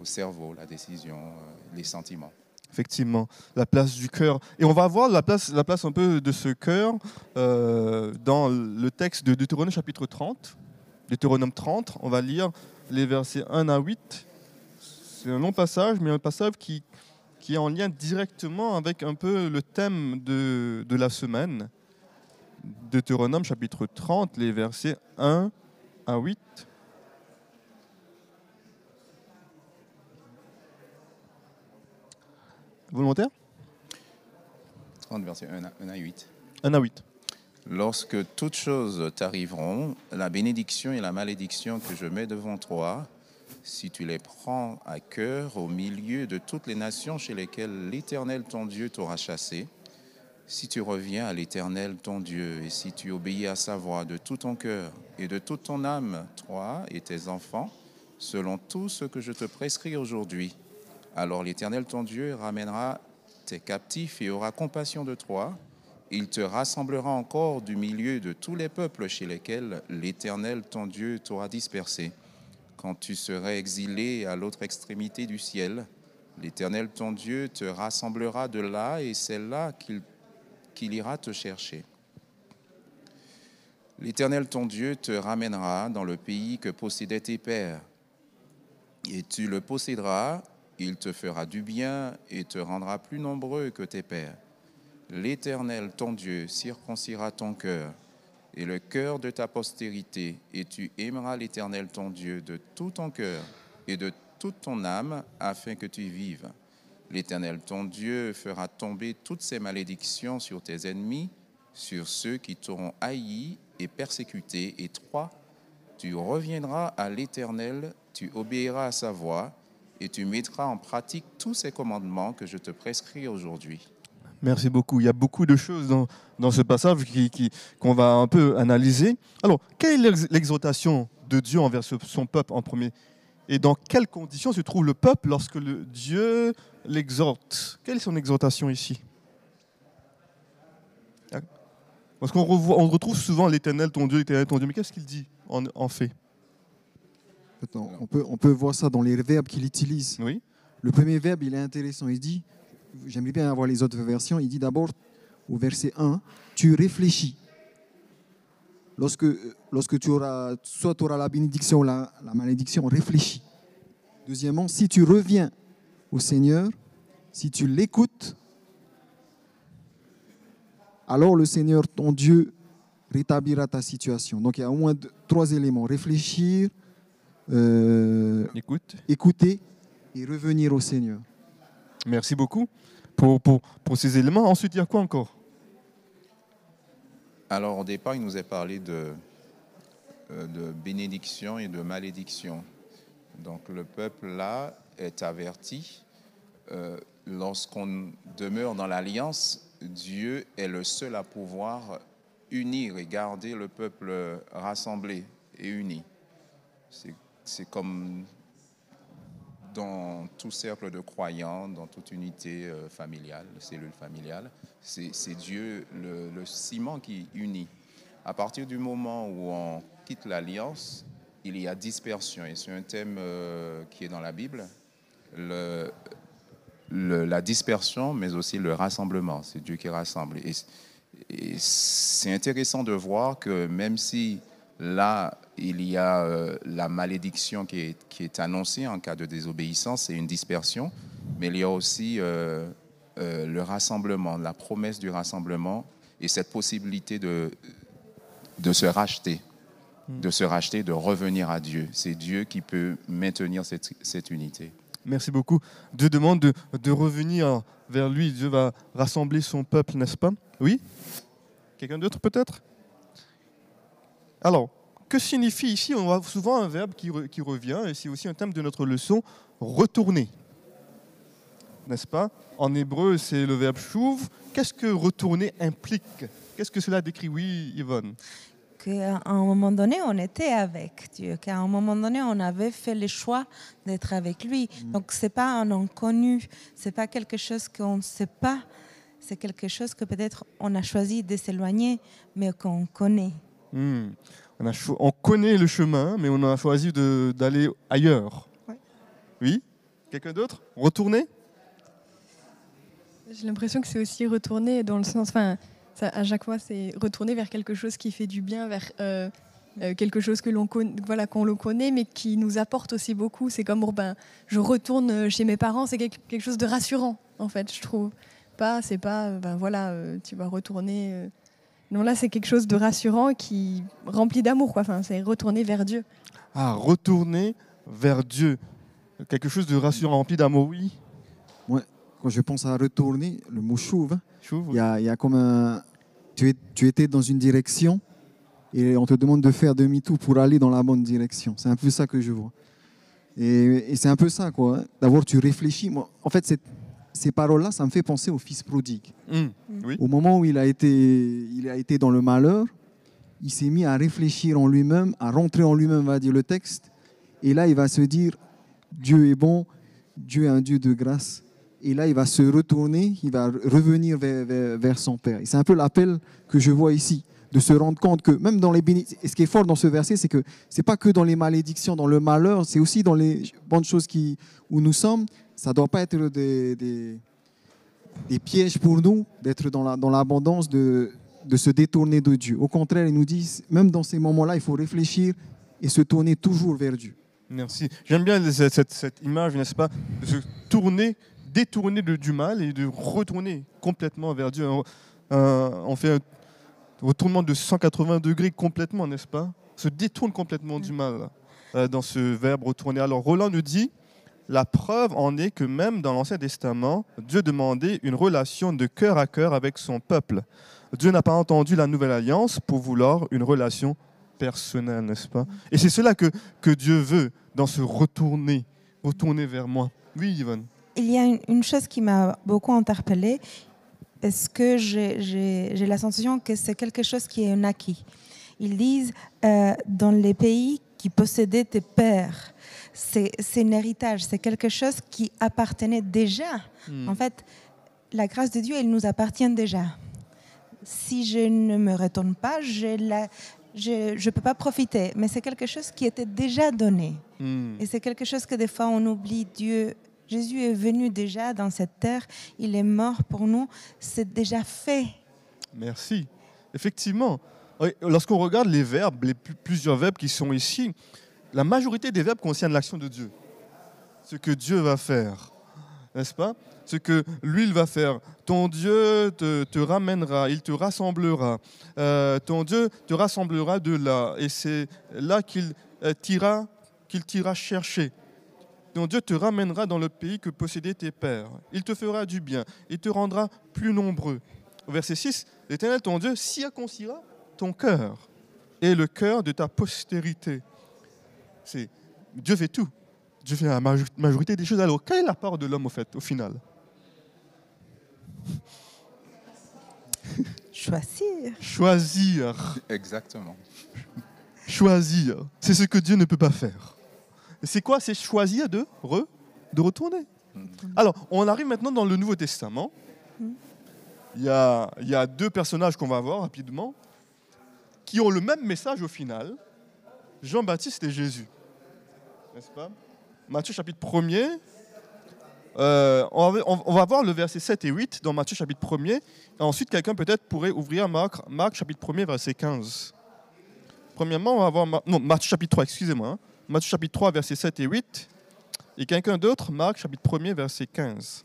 au cerveau, la décision, euh, les sentiments. Effectivement, la place du cœur. Et on va voir la place, la place un peu de ce cœur euh, dans le texte de Deutéronome chapitre 30. Deutéronome 30, on va lire les versets 1 à 8. C'est un long passage, mais un passage qui, qui est en lien directement avec un peu le thème de, de la semaine. Deutéronome chapitre 30, les versets 1 à 8. Volontaire? 30 versets 1 à, 1 à 8. 1 à 8. Lorsque toutes choses t'arriveront, la bénédiction et la malédiction que je mets devant toi, si tu les prends à cœur au milieu de toutes les nations chez lesquelles l'Éternel ton Dieu t'aura chassé, si tu reviens à l'Éternel ton Dieu et si tu obéis à sa voix de tout ton cœur et de toute ton âme, toi et tes enfants, selon tout ce que je te prescris aujourd'hui, alors l'Éternel ton Dieu ramènera tes captifs et aura compassion de toi. Il te rassemblera encore du milieu de tous les peuples chez lesquels l'Éternel ton Dieu t'aura dispersé. Quand tu serais exilé à l'autre extrémité du ciel, l'Éternel ton Dieu te rassemblera de là et c'est là qu'il ira te chercher. L'Éternel ton Dieu te ramènera dans le pays que possédaient tes pères, et tu le posséderas, il te fera du bien et te rendra plus nombreux que tes pères. L'Éternel ton Dieu circoncira ton cœur et le cœur de ta postérité, et tu aimeras l'Éternel ton Dieu de tout ton cœur et de toute ton âme, afin que tu vives. L'Éternel ton Dieu fera tomber toutes ces malédictions sur tes ennemis, sur ceux qui t'auront haï et persécuté, et toi, tu reviendras à l'Éternel, tu obéiras à sa voix, et tu mettras en pratique tous ces commandements que je te prescris aujourd'hui. Merci beaucoup. Il y a beaucoup de choses dans, dans ce passage qui- qu'on va un peu analyser. Alors, quelle est l'ex- l'exhortation de Dieu envers son peuple en premier? Et dans quelles conditions se trouve le peuple lorsque le Dieu l'exhorte? Quelle est son exhortation ici? Parce qu'on on retrouve souvent l'éternel, ton Dieu, l'éternel, ton Dieu. Mais qu'est-ce qu'il dit en, en fait? On, peut, on peut voir ça dans les verbes qu'il utilise. Oui Le premier verbe, il est intéressant. Il dit, j'aimerais bien avoir les autres versions, il dit d'abord au verset 1, tu réfléchis. Lorsque, lorsque tu auras, soit tu auras la bénédiction ou la, la malédiction, réfléchis. Deuxièmement, si tu reviens au Seigneur, si tu l'écoutes, alors le Seigneur, ton Dieu, rétablira ta situation. Donc il y a au moins deux- trois éléments. Réfléchir, euh, Écoute. écouter et revenir au Seigneur. Merci beaucoup pour, pour, pour ces éléments. Ensuite, il y a quoi encore? Alors au départ, il nous est parlé de, euh, de bénédiction et de malédiction. Donc le peuple là est averti. euh, Lorsqu'on demeure dans l'alliance, Dieu est le seul à pouvoir unir et garder le peuple rassemblé et uni. C'est- C'est comme dans tout cercle de croyants, dans toute unité euh, familiale, cellule familiale, c'est Dieu, le, ciment qui unit. À partir du moment où on quitte l'alliance, il y a dispersion. Et c'est un thème euh, qui est dans la Bible. Le, le- la dispersion, mais aussi le rassemblement. C'est Dieu qui rassemble. Et c'est intéressant de voir que même si là, il y a euh, la malédiction qui est, qui est annoncée en cas de désobéissance, c'est une dispersion, mais il y a aussi euh, euh, le rassemblement, la promesse du rassemblement et cette possibilité de, de se racheter, de se racheter, de revenir à Dieu. C'est Dieu qui peut maintenir cette, cette unité. Merci beaucoup. Dieu demande de, de revenir vers lui. Dieu va rassembler son peuple, n'est-ce pas? Oui? Quelqu'un d'autre peut-être? Alors, que signifie ici On voit souvent un verbe qui, re- qui revient, et c'est aussi un thème de notre leçon, retourner. N'est-ce pas? En hébreu, c'est le verbe chouv. Qu'est-ce que retourner implique? Qu'est-ce que cela décrit? Oui, Yvonne. qu'à un moment donné, on était avec Dieu, qu'à un moment donné, on avait fait le choix d'être avec lui. Donc, ce n'est pas un inconnu, ce n'est pas quelque chose qu'on ne sait pas, c'est quelque chose que peut-être on a choisi de s'éloigner, mais qu'on connaît. Hmm. On, a cho- on connaît le chemin, mais on a choisi d'aller ailleurs. Ouais. Oui? Quelqu'un d'autre? Retourner? J'ai l'impression que c'est aussi retourner dans le sens, enfin, ça, à chaque fois, c'est retourner vers quelque chose qui fait du bien, vers euh, euh, quelque chose que l'on voilà, qu'on le connaît, mais qui nous apporte aussi beaucoup. C'est comme, bon, ben, je retourne chez mes parents, c'est quelque, chose de rassurant, en fait, je trouve. Pas, c'est pas, euh, ben voilà, euh, tu vas retourner. Non, là, c'est quelque chose de rassurant qui rempli d'amour, quoi. Enfin, c'est retourner vers Dieu. Ah, retourner vers Dieu. Quelque chose de rassurant, rempli d'amour, oui. Quand je pense à retourner, le mot chauve, hein, Chouv, il y a, il y a comme un. Tu, es- tu étais dans une direction et on te demande de faire demi-tour pour aller dans la bonne direction. C'est un peu ça que je vois. Et, et c'est un peu ça, quoi. D'abord, tu réfléchis. Moi, en fait, cette- ces paroles-là, ça me fait penser au fils prodigue. Hmm, Oui. Au moment où il a été, il a été dans le malheur, il s'est mis à réfléchir en lui-même, à rentrer en lui-même, va dire le texte. Et là, il va se dire Dieu est bon, Dieu est un Dieu de grâce. Et là, il va se retourner, il va revenir vers, vers- vers son Père. Et c'est un peu l'appel que je vois ici, de se rendre compte que même dans les bénédictions, et ce qui est fort dans ce verset, c'est que c'est pas que dans les malédictions, dans le malheur, c'est aussi dans les bonnes choses qui, où nous sommes. Ça doit pas être des, des, des pièges pour nous d'être dans la- dans l'abondance, de, de se détourner de Dieu. Au contraire, il nous dit, même dans ces moments-là, il faut réfléchir et se tourner toujours vers Dieu. Merci. J'aime bien cette, cette- cette image, n'est-ce pas De se tourner, détourner de- du mal et de retourner complètement vers Dieu. On fait un retournement de 180 degrés complètement, n'est-ce pas? Se détourne complètement du mal euh, dans ce verbe retourner. Alors Roland nous dit, la preuve en est que même dans l'Ancien Testament, Dieu demandait une relation de cœur à cœur avec son peuple. Dieu n'a pas entendu la nouvelle alliance pour vouloir une relation personnelle, n'est-ce pas? Et c'est cela que, que Dieu veut dans ce retourner, retourner vers moi. Oui, Yvonne. Il y a une, chose qui m'a beaucoup interpellée. Est-ce que j'ai la sensation que c'est quelque chose qui est un acquis? Ils disent euh, dans les pays qui possédaient tes pères, c'est un héritage, c'est quelque chose qui appartenait déjà. Hmm. En fait, la grâce de Dieu, elle nous appartient déjà. Si je ne me retourne pas, je ne je, peux pas profiter. Mais c'est quelque chose qui était déjà donné. Hmm. Et c'est quelque chose que des fois on oublie. Dieu, Jésus est venu déjà dans cette terre, il est mort pour nous, c'est déjà fait. Merci. Effectivement, lorsqu'on regarde les verbes, les pl- plusieurs verbes qui sont ici, la majorité des verbes concernent l'action de Dieu. Ce que Dieu va faire, n'est-ce pas? Ce que lui, il va faire. Ton Dieu te, te ramènera, il te rassemblera. Euh, ton Dieu te rassemblera de là. Et c'est là qu'il euh, t'ira, qu'il t'ira chercher. Ton Dieu te ramènera dans le pays que possédaient tes pères. Il te fera du bien. Il te rendra plus nombreux. Verset 6, l'Éternel, ton Dieu, circoncira ton cœur et le cœur de ta postérité. C'est Dieu fait tout. Dieu fait la maj- majorité des choses. Alors, quelle est la part de l'homme, au fait, au final? [LAUGHS] Choisir. Choisir. Exactement. Choisir. C'est ce que Dieu ne peut pas faire. C'est quoi? C'est choisir de, re- de retourner. Alors, on arrive maintenant dans le Nouveau Testament. Il y a, il y a deux personnages qu'on va voir rapidement qui ont le même message au final Jean-Baptiste et Jésus. N'est-ce pas? Matthieu chapitre 1er. euh, on, va, voir le verset 7 et 8 dans Matthieu chapitre 1er. Et ensuite, quelqu'un peut-être pourrait ouvrir Marc, chapitre 1er, verset 15. Premièrement, on va voir non, Matthieu chapitre 3, excusez-moi. hein. Matthieu chapitre 3, verset 7 et 8. Et quelqu'un d'autre, Marc chapitre 1er, verset 15.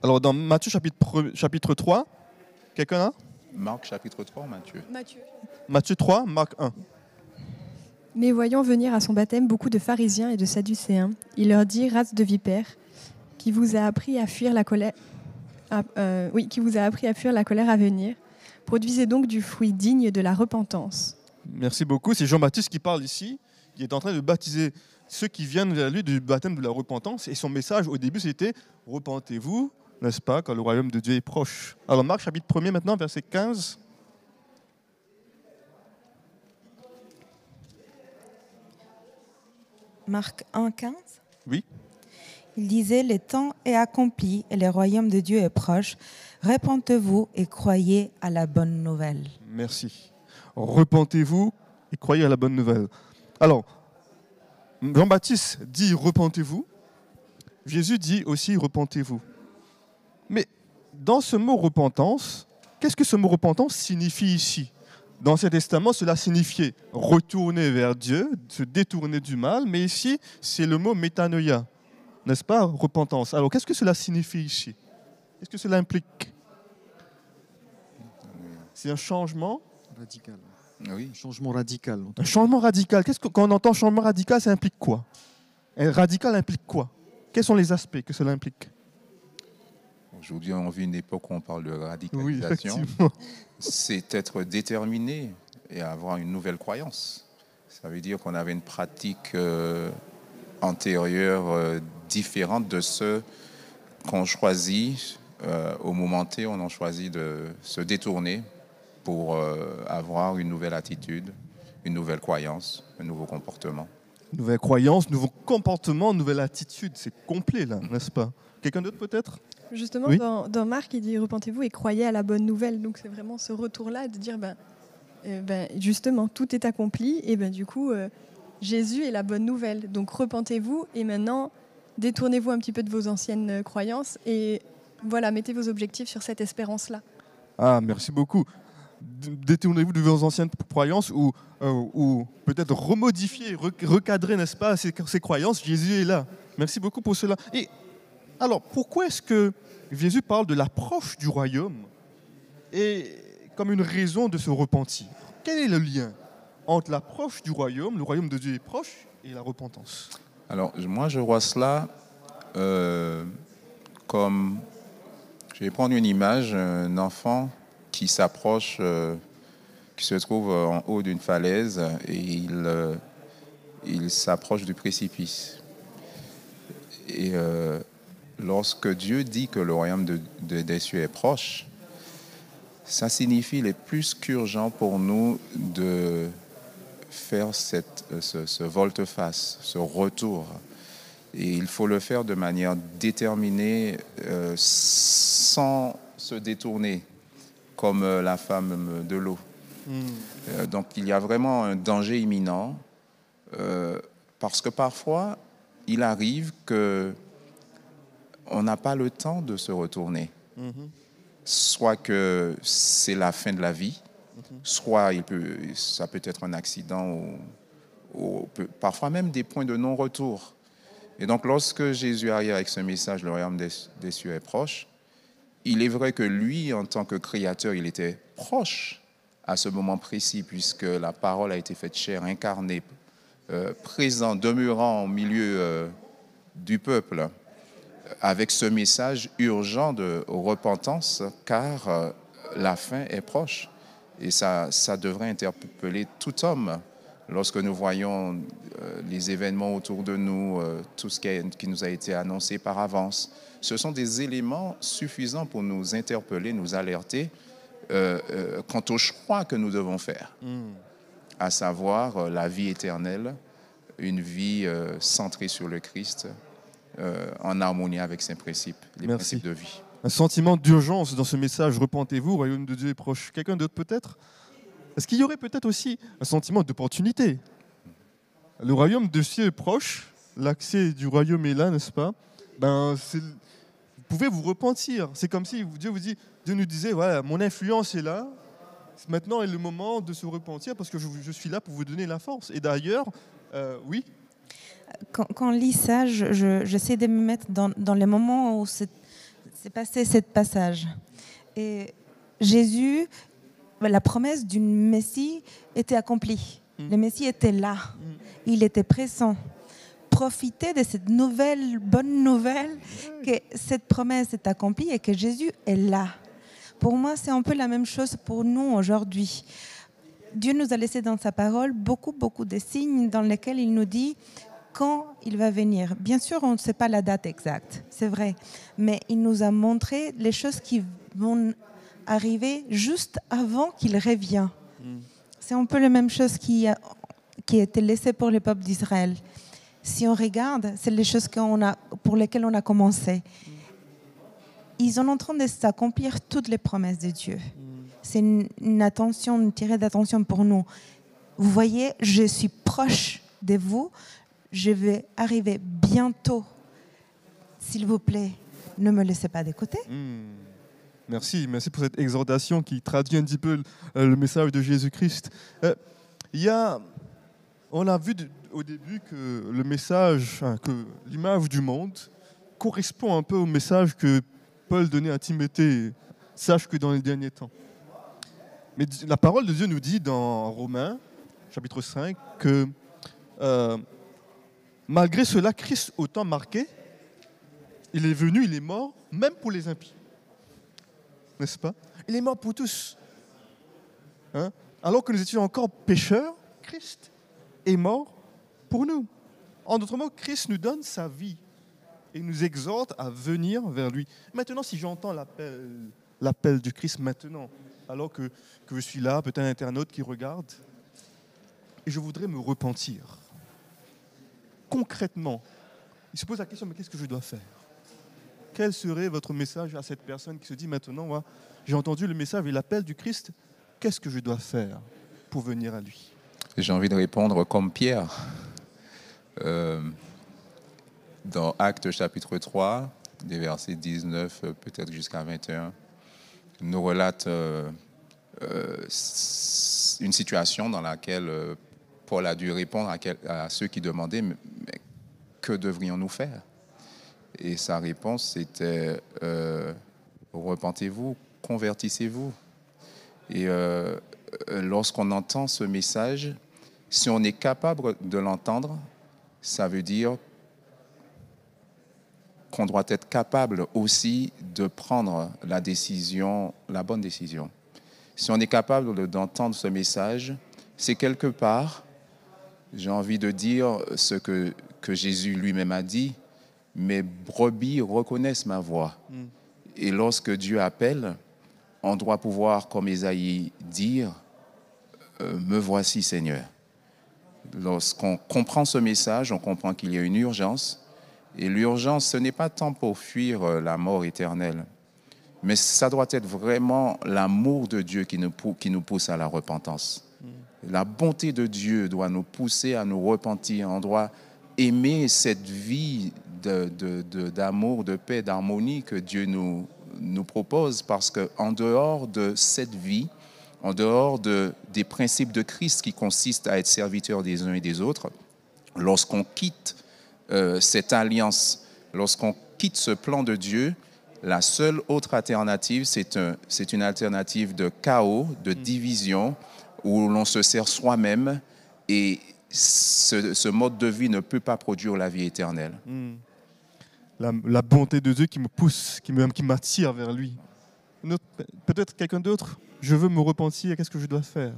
Alors, dans Matthieu chapitre 3, quelqu'un là Marc chapitre 3, Matthieu. Matthieu. Matthieu 3, Marc 1. Mais voyant venir à son baptême beaucoup de pharisiens et de sadducéens, il leur dit race de vipères, qui vous a appris à fuir la colère, à- euh, oui, qui vous a appris à fuir la colère à venir. Produisez donc du fruit digne de la repentance. Merci beaucoup. C'est Jean-Baptiste qui parle ici, qui est en train de baptiser ceux qui viennent vers lui du baptême de la repentance. Et son message au début, c'était Repentez-vous, n'est-ce pas, quand le royaume de Dieu est proche. Alors, Marc, chapitre 1er maintenant, verset 15. Marc 1, 15. Oui. Il disait Le temps est accompli et le royaume de Dieu est proche. Répentez-vous et croyez à la bonne nouvelle. Merci. Repentez-vous et croyez à la bonne nouvelle. Alors, Jean-Baptiste dit repentez-vous. Jésus dit aussi repentez-vous. Mais dans ce mot repentance, qu'est-ce que ce mot repentance signifie ici? Dans cet testament, cela signifiait retourner vers Dieu, se détourner du mal, mais ici, c'est le mot métanoïa, n'est-ce pas? Repentance. Alors, qu'est-ce que cela signifie ici? Qu'est-ce que cela implique? C'est un changement Radical. Oui. Un changement radical. Un changement radical. Qu'est-ce que, quand on entend changement radical, ça implique quoi? Un radical implique quoi? Quels sont les aspects que cela implique? Aujourd'hui, on vit une époque où on parle de radicalisation. c'est être déterminé et avoir une nouvelle croyance. Ça veut dire qu'on avait une pratique euh, antérieure euh, différente de ce qu'on choisit euh, au moment T, on en choisit de se détourner pour avoir une nouvelle attitude, une nouvelle croyance, un nouveau comportement. Nouvelle croyance, nouveau comportement, nouvelle attitude. C'est complet, là, n'est-ce pas? Quelqu'un d'autre, peut-être? Justement, Oui. dans, dans Marc, il dit repentez-vous et croyez à la bonne nouvelle. Donc c'est vraiment ce retour-là de dire, ben, euh, ben, justement, tout est accompli et ben, du coup, euh, Jésus est la bonne nouvelle. Donc repentez-vous et maintenant, détournez-vous un petit peu de vos anciennes euh, croyances et voilà, mettez vos objectifs sur cette espérance-là. Ah, merci beaucoup. Détournez-vous de vos anciennes croyances ou, euh, ou peut-être remodifier, rec- recadrer, n'est-ce pas, ces, ces croyances. Jésus est là. Merci beaucoup pour cela. Et alors, pourquoi est-ce que Jésus parle de l'approche du royaume et comme une raison de se repentir? Quel est le lien entre l'approche du royaume, le royaume de Dieu est proche, et la repentance? Alors, moi, je vois cela euh, comme. Je vais prendre une image, un enfant qui s'approche, euh, qui se trouve en haut d'une falaise et il, euh, il s'approche du précipice. Et lorsque Dieu dit que le royaume de- de- des cieux est proche, ça signifie qu'il est plus qu'urgent pour nous de faire cette, euh, ce, ce volte-face, ce retour. Et il faut le faire de manière déterminée, euh, sans se détourner, comme euh, la femme de l'eau. Euh, donc il y a vraiment un danger imminent, euh, parce que parfois, il arrive que on n'a pas le temps de se retourner. Soit que c'est la fin de la vie, soit il peut, ça peut être un accident ou, ou peut- parfois même des points de non-retour. Et donc, lorsque Jésus arrive avec ce message, le royaume des, des cieux est proche, il est vrai que lui, en tant que créateur, il était proche à ce moment précis, puisque la parole a été faite chair, incarnée, euh, présent, demeurant au milieu euh, du peuple, avec ce message urgent de repentance, car euh, la fin est proche. Et ça, ça devrait interpeller tout homme lorsque nous voyons euh, les événements autour de nous, euh, tout ce qui, a- qui nous a été annoncé par avance. Ce sont des éléments suffisants pour nous interpeller, nous alerter quant au choix que nous devons faire, à savoir la vie éternelle, une vie centrée sur le Christ, euh, en harmonie avec ses principes, les Merci. principes de vie. Un sentiment d'urgence dans ce message repentez-vous, le royaume de Dieu est proche. Quelqu'un d'autre, peut-être? Est-ce qu'il y aurait peut-être aussi un sentiment d'opportunité? Le royaume de Dieu est proche, l'accès du royaume est là, n'est-ce pas? Ben, Vous pouvez vous repentir. C'est comme si Dieu vous dit, Dieu nous disait, voilà, mon influence est là. Maintenant est le moment de se repentir parce que je, je suis là pour vous donner la force. Et d'ailleurs, euh, oui, Quand, quand on lit ça, je- je- j'essaie de me mettre dans, dans le moment où c'est passé ce passage. Et Jésus la promesse d'une Messie était accomplie. Mm. Le Messie était là. Il était présent. Profitez de cette nouvelle, bonne nouvelle, que cette promesse est accomplie et que Jésus est là. Pour moi, c'est un peu la même chose pour nous aujourd'hui. Dieu nous a laissé dans sa parole beaucoup, beaucoup de signes dans lesquels il nous dit quand il va venir. Bien sûr, on ne sait pas la date exacte, c'est vrai, mais il nous a montré les choses qui vont arriver juste avant qu'il revienne. C'est un peu la même chose qui a, qui a été laissée pour le peuple d'Israël. Si on regarde, c'est les choses qu'on a, pour lesquelles on a commencé. Ils sont en train de s'accomplir toutes les promesses de Dieu. C'est une, attention, une tirée d'attention pour nous. Vous voyez, je suis proche de vous. Je vais arriver bientôt. S'il vous plaît, ne me laissez pas côté. Hmm. Merci, merci pour cette exhortation qui traduit un petit peu euh, le message de Jésus-Christ. Euh, a, on a vu au début que le message, que l'image du monde correspond un peu au message que Paul donnait à Timothée. Sache que dans les derniers temps. Mais la parole de Dieu nous dit dans Romains, chapitre 5, que euh, malgré cela, Christ, autant marqué, il est venu, il est mort, même pour les impies. N'est-ce pas? Il est mort pour tous. Hein? Alors que nous étions encore pécheurs, Christ est mort pour nous. En d'autres mots, Christ nous donne sa vie et nous exhorte à venir vers lui. Maintenant, si j'entends l'appel du Christ maintenant, alors que, je suis là, peut-être un internaute qui regarde, et je voudrais me repentir, concrètement, il se pose la question, mais qu'est-ce que je dois faire? Quel serait votre message à cette personne qui se dit maintenant, j'ai entendu le message et l'appel du Christ, qu'est-ce que je dois faire pour venir à lui? J'ai envie de répondre comme Pierre. Euh, dans Actes chapitre 3, des versets 19 euh, peut-être jusqu'à 21, nous relate euh, euh, une situation dans laquelle euh, Paul a dû répondre à, ceux qui demandaient mais, que devrions-nous faire? Et sa réponse c'était euh, repentez-vous, convertissez-vous. Et lorsqu'on entend ce message, si on est capable de l'entendre, ça veut dire qu'on doit être capable aussi de prendre la décision, la bonne décision. Si on est capable de- d'entendre ce message, c'est quelque part, j'ai envie de dire ce que, que Jésus lui-même a dit, mes brebis reconnaissent ma voix. Et lorsque Dieu appelle, on doit pouvoir, comme Isaïe, dire, euh, me voici Seigneur. Lorsqu'on comprend ce message, on comprend qu'il y a une urgence. Et l'urgence, ce n'est pas tant pour fuir euh, la mort éternelle, mais ça doit être vraiment l'amour de Dieu qui nous, pou- qui nous pousse à la repentance. La bonté de Dieu doit nous pousser à nous repentir. On doit aimer cette vie de- de- de- d'amour, de, paix, d'harmonie que Dieu nous, nous propose parce qu'en dehors de cette vie, en dehors de, des principes de Christ qui consistent à être serviteurs des uns et des autres, lorsqu'on quitte euh, cette alliance, lorsqu'on quitte ce plan de Dieu, la seule autre alternative, c'est un, c'est une alternative de chaos, de division, où l'on se sert soi-même et ce, ce mode de vie ne peut pas produire la vie éternelle. la, la bonté de Dieu qui me pousse, qui me- qui m'attire vers lui. Peut-être quelqu'un d'autre? Je veux me repentir, qu'est-ce que je dois faire?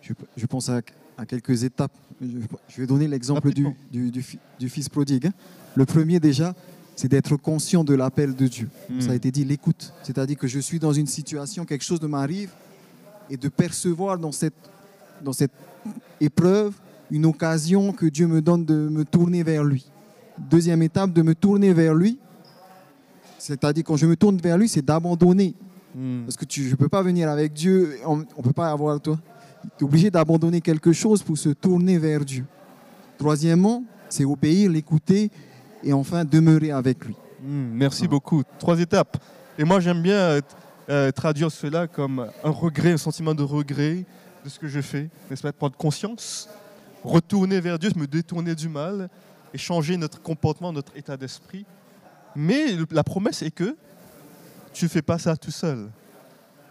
Je, je pense à, à quelques étapes. Je, vais donner l'exemple du, du, du fi- du fils prodigue. hein. Le premier déjà, c'est d'être conscient de l'appel de Dieu. Hmm. Ça a été dit, l'écoute. C'est-à-dire que je suis dans une situation, quelque chose m'arrive, et de percevoir dans cette, dans cette épreuve une occasion que Dieu me donne de me tourner vers lui. Deuxième étape, de me tourner vers lui. C'est-à-dire quand je me tourne vers lui, c'est d'abandonner Hmm. parce que tu, je ne peux pas venir avec Dieu, on ne peut pas avoir toi. Tu es obligé d'abandonner quelque chose pour se tourner vers Dieu. Troisièmement, c'est obéir, l'écouter et enfin demeurer avec lui. Hmm, merci Ah. beaucoup. Trois étapes. Et moi, j'aime bien euh, euh, traduire cela comme un regret, un sentiment de regret de ce que je fais, n'est-ce pas Prendre conscience, retourner vers Dieu, me détourner du mal et changer notre comportement, notre état d'esprit. Mais la promesse est que tu ne fais pas ça tout seul.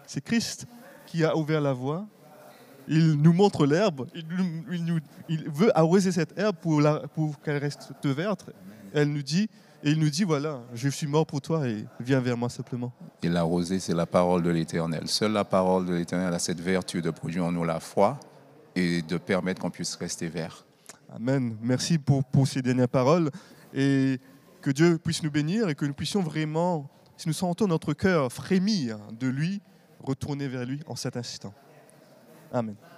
C'est Christ qui a ouvert la voie. Il nous montre l'herbe. Il, veut arroser cette herbe pour, qu'elle reste verte. Elle nous dit, et il nous dit, voilà, je suis mort pour toi et viens vers moi simplement. Et la rosée, c'est la parole de l'Éternel. Seule la parole de l'Éternel a cette vertu de produire en nous la foi et de permettre qu'on puisse rester vert. Amen. Merci pour, pour ces dernières paroles et que Dieu puisse nous bénir et que nous puissions vraiment, si nous sentons notre cœur frémir de lui, retourner vers lui en cet instant. Amen.